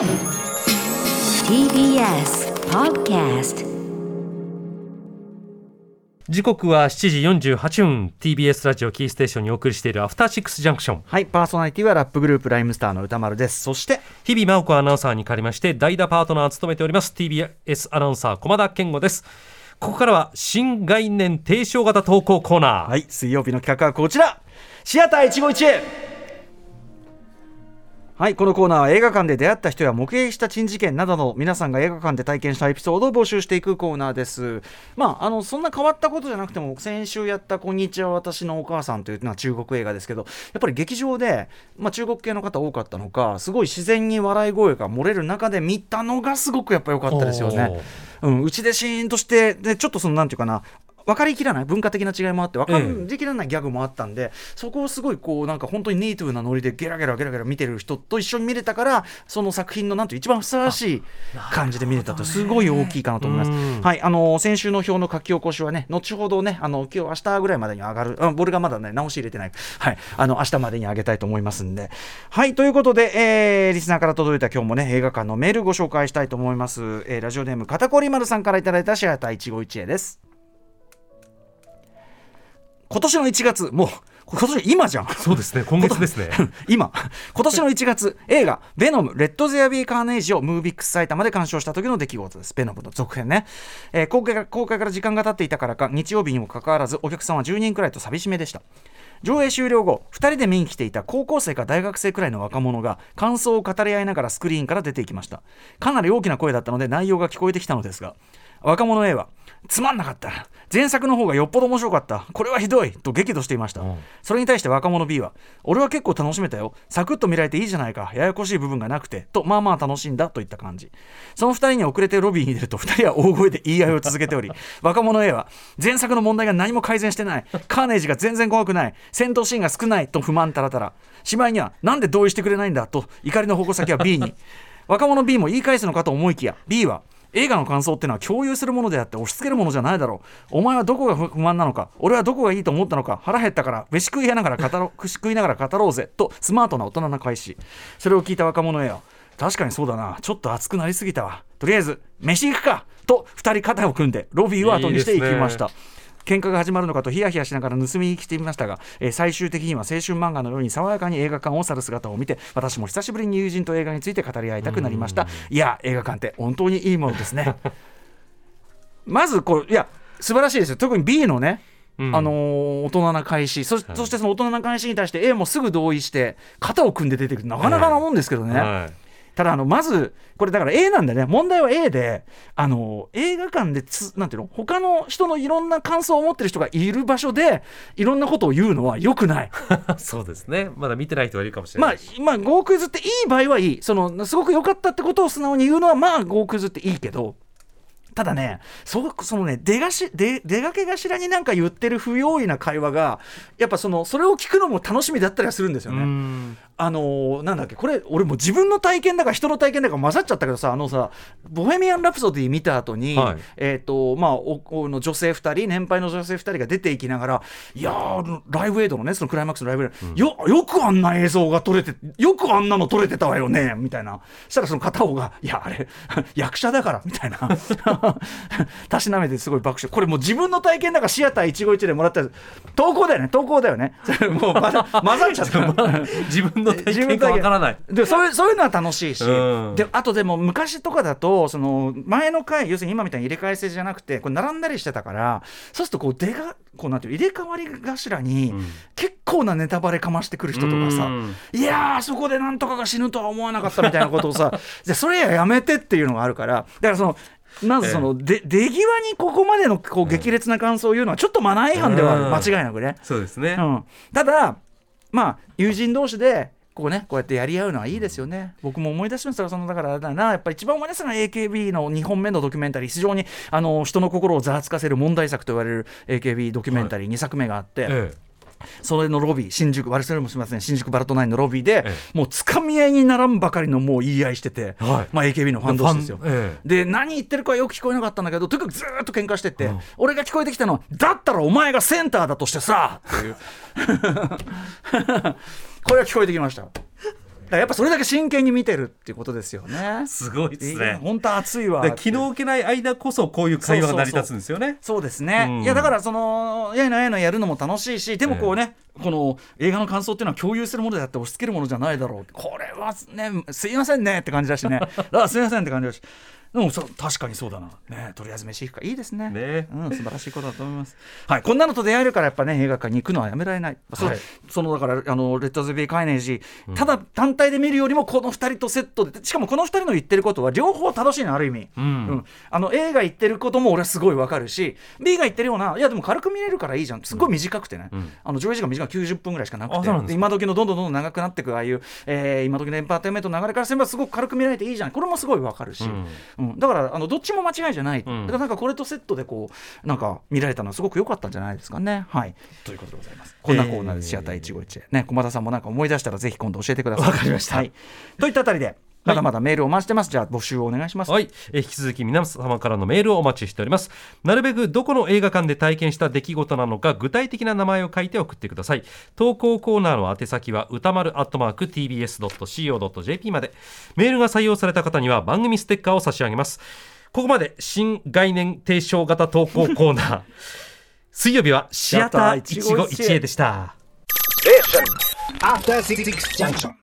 TBS Podcast 時刻は7時48分。TBS ラジオキーステーションにお送りしているアフターシックスジャンクションはい、パーソナリティはラップグループライムスターの歌丸です。そして、日々真央子アナウンサーに借りまして代打パートナーを務めております TBS アナウンサー駒田健吾です。ここからは新概念提唱型投稿コーナー、はい、水曜日の企画はこちら。シアター一期一会はい、このコーナーは映画館で出会った人や目撃した珍事件などの皆さんが映画館で体験したエピソードを募集していくコーナーです。まあ、あの、そんな変わったことじゃなくても、先週やったこんにちは私のお母さんというのは中国映画ですけど、やっぱり劇場で、まあ中国系の方多かったのか、すごい自然に笑い声が漏れる中で見たのがすごくやっぱ良かったですよね。うん、うちでシーンとして、で、ちょっとその、なんていうかな、分かりきらない？文化的な違いもあって分かりきらないギャグもあったんで、そこをすごいこうなんか本当にネイティブなノリでゲラゲラゲラゲラ見てる人と一緒に見れたからその作品のなんて一番ふさわしい感じで見れたとすごい大きいかなと思います。うん。はいあの先週の表の書き起こしはね後ほどねあの今日明日ぐらいまでに上がる。あ俺がまだね直し入れてない。はいあの明日までに上げたいと思いますんで。はいということで、えーリスナーから届いた今日もね映画館のメールご紹介したいと思います、えーラジオネーム片栗丸さんからいただいたシアター一期一会です今年の1月もう今年今じゃん。そうですね。今月ですね。今。今年の1月映画「ベノムレッド・ゼア・ビー・カーネージ」をムービックス埼玉で鑑賞した時の出来事です。ベノムの続編ね、えー公開が公開から時間が経っていたからか日曜日にもかかわらずお客さんは10人くらいと寂しめでした。上映終了後2人で見に来ていた高校生か大学生くらいの若者が感想を語り合いながらスクリーンから出ていきました。かなり大きな声だったので内容が聞こえてきたのですが若者 A はつまんなかった。前作の方がよっぽど面白かった。これはひどい。と激怒していました、うん。それに対して若者 B は俺は結構楽しめたよ。サクッと見られていいじゃないか。ややこしい部分がなくて。とまあまあ楽しんだ。といった感じ。その2人に遅れてロビーに出ると2人は大声で言い合いを続けており 若者 A は前作の問題が何も改善してない。カーネージが全然怖くない。戦闘シーンが少ない。と不満たらたら。しまいにはなんで同意してくれないんだ。と怒りの矛先は B に。若者 B も言い返すのかと思いきや B は映画の感想ってのは共有するものであって押し付けるものじゃないだろう。お前はどこが不満なのか俺はどこがいいと思ったのか腹減ったから飯食いながら語ろう 食いながら語ろうぜとスマートな大人な返し。それを聞いた若者へは確かにそうだな。ちょっと熱くなりすぎたわ。とりあえず飯行くかと2人肩を組んでロビーを後にしていきました。喧嘩が始まるのかとヒヤヒヤしながら盗みに来ていましたが、えー最終的には青春漫画のように爽やかに映画館を去る姿を見て私も久しぶりに友人と映画について語り合いたくなりました。いや映画館って本当にいいものですね。まずこういや素晴らしいですよ。特に B のねうん。あのー大人な返し。そそしてその大人な返しに対して A もすぐ同意して肩を組んで出てくる。なかなかなもんですけどね、はいただあのまずこれだから A なんだね。問題は A であの映画館でつなんていうの？他の人のいろんな感想を持ってる人がいる場所でいろんなことを言うのは良くない。そうですね。まだ見てない人はいるかもしれまあないし、まあ合クズっていい場合はいい。そのすごく良かったってことを素直に言うのはまあ合クズっていいけどただねそそのね出がし出出がけ頭になんか言ってる不用意な会話がやっぱそのそれを聞くのも楽しみだったりはするんですようね。んあのーなんだっけこれ俺もう自分の体験だか人の体験だか混ざっちゃったけどさあのさ「ボヘミアン・ラプソディ」見た後に、はい。えっ、とまあおおの女性2人年配の女性2人が出ていきながらいやーライブエイドのねそのクライマックスのライブエイド、よよくあんな映像が撮れてよくあんなの撮れてたわよねみたいな。そしたらその片方が「いやあれ 役者だから」みたいな。たしなめてすごい爆笑。これもう自分の体験だからシアター一期一会でもらった投稿だよね投稿だよね。それ もう混ざっちゃった。自分の体験がわからない。でそういうそういうのは楽しいし、うん。であとでも昔とかだとその前の回要するに今みたいに入れ替え制じゃなくてこう並んだりしてたからそうするとこう出がこうなんていう入れ替わり頭に、うん。結構なネタバレかましてくる人とかさ、うん。いやーそこでなんとかが死ぬとは思わなかったみたいなことをさ じゃあそれややめてっていうのがあるからだからそのまずその、で出際にここまでのこう激烈な感想を言うのはちょっとマナー違反では間違いなくね。そうですね、うん、ただまあ友人同士でこうねこうやってやり合うのはいいですよね。僕も思い出しましたそのだからあれだなやっぱり一番思い出すのは AKB の2本目のドキュメンタリー非常にあの人の心をざわつかせる問題作と言われる AKB ドキュメンタリー2作目があって、えそれのロビー新宿我々もしません。新宿バラトナインのロビーで、えもうつかみ合いにならんばかりのもう言い合いしてて、はい。まあ、AKB のファン同士ですよ。ええ。で何言ってるかはよく聞こえなかったんだけどとにかくずーっと喧嘩してって、うん。俺が聞こえてきたのはだったらお前がセンターだとしてさっていうこれは聞こえてきました。らやっぱそれだけ真剣に見てるっていうことですよね。すごいですね。本当熱いわ。で気の置けない間こそこういう会話が成り立つんですよね。そうですね、うん。いやだからそのやいなやいなやるのも楽しいしでもこうね、この映画の感想っていうのは共有するものであって押し付けるものじゃないだろうこれはねすいませんねって感じだしね。あすいませんって感じだし。でもそう確かにそうだな。ねとりあえず飯行くかいいですね。ね。うん、素晴らしいことだと思います。はいこんなのと出会えるからやっぱね映画館に行くのはやめられない、そはい。そのだからあのレッド・ズ・ビー・カイネージ、ただ単体で見るよりもこの2人とセットでしかもこの2人の言ってることは両方正しいのある意味、うん。あの A が言ってることも俺はすごいわかるし B が言ってるようないやでも軽く見れるからいいじゃん。すごい短くてね、ん。あの上映時間短い90分ぐらいしかなくて。今時のどんどんどんどん長くなっていくああいう、えー今時のエンターテインメントの流れからすればすごく軽く見られていいじゃん。これもすごいわかるし、うん。だからあのどっちも間違いじゃない、ん。だからなんかこれとセットでこうなんか見られたのはすごく良かったんじゃないですかね。はい。ということでございます。こんなコーナーです、シアター一期一会。ね駒田さんもなんか思い出したらぜひ今度教えてください。わかりました、はい、といったあたりでまだまだメールをお待ちしてます、じゃあ募集をお願いします。はい、えー引き続き皆様からのメールをお待ちしております。なるべくどこの映画館で体験した出来事なのか具体的な名前を書いて送ってください。投稿コーナーの宛先は歌丸アットマーク tbs.co.jp まで。メールが採用された方には番組ステッカーを差し上げます。ここまで新概念提唱型投稿コーナー。水曜日はシアター一期一会。でした。After Six Junction.